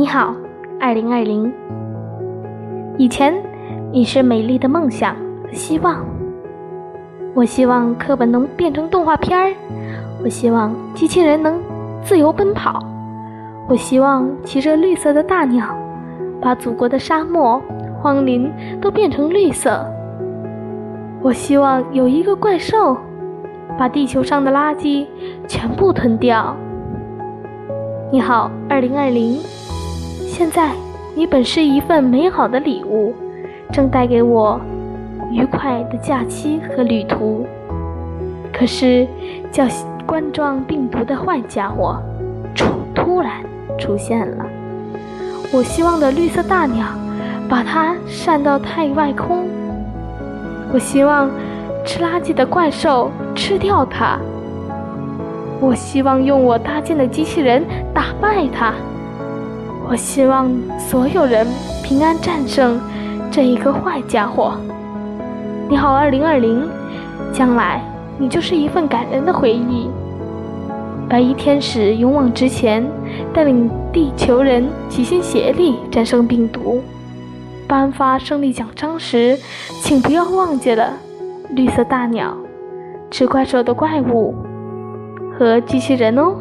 你好，二零二零。以前你是美丽的梦想和希望。我希望课本能变成动画片儿，我希望机器人能自由奔跑，我希望骑着绿色的大鸟，把祖国的沙漠、荒林都变成绿色。我希望有一个怪兽，把地球上的垃圾全部吞掉。你好，二零二零。现在你本是一份美好的礼物，正带给我。愉快的假期和旅途，可是叫冠状病毒的坏家伙突突然出现了。我希望的绿色大鸟把它扇到太外空。我希望吃垃圾的怪兽吃掉它。我希望用我搭建的机器人打败它。我希望所有人平安战胜这一个坏家伙。你好，二零二零，将来你就是一份感人的回忆。白衣天使勇往直前，带领地球人齐心协力战胜病毒。颁发胜利奖章时，请不要忘记了绿色大鸟、吃怪兽的怪物和机器人哦。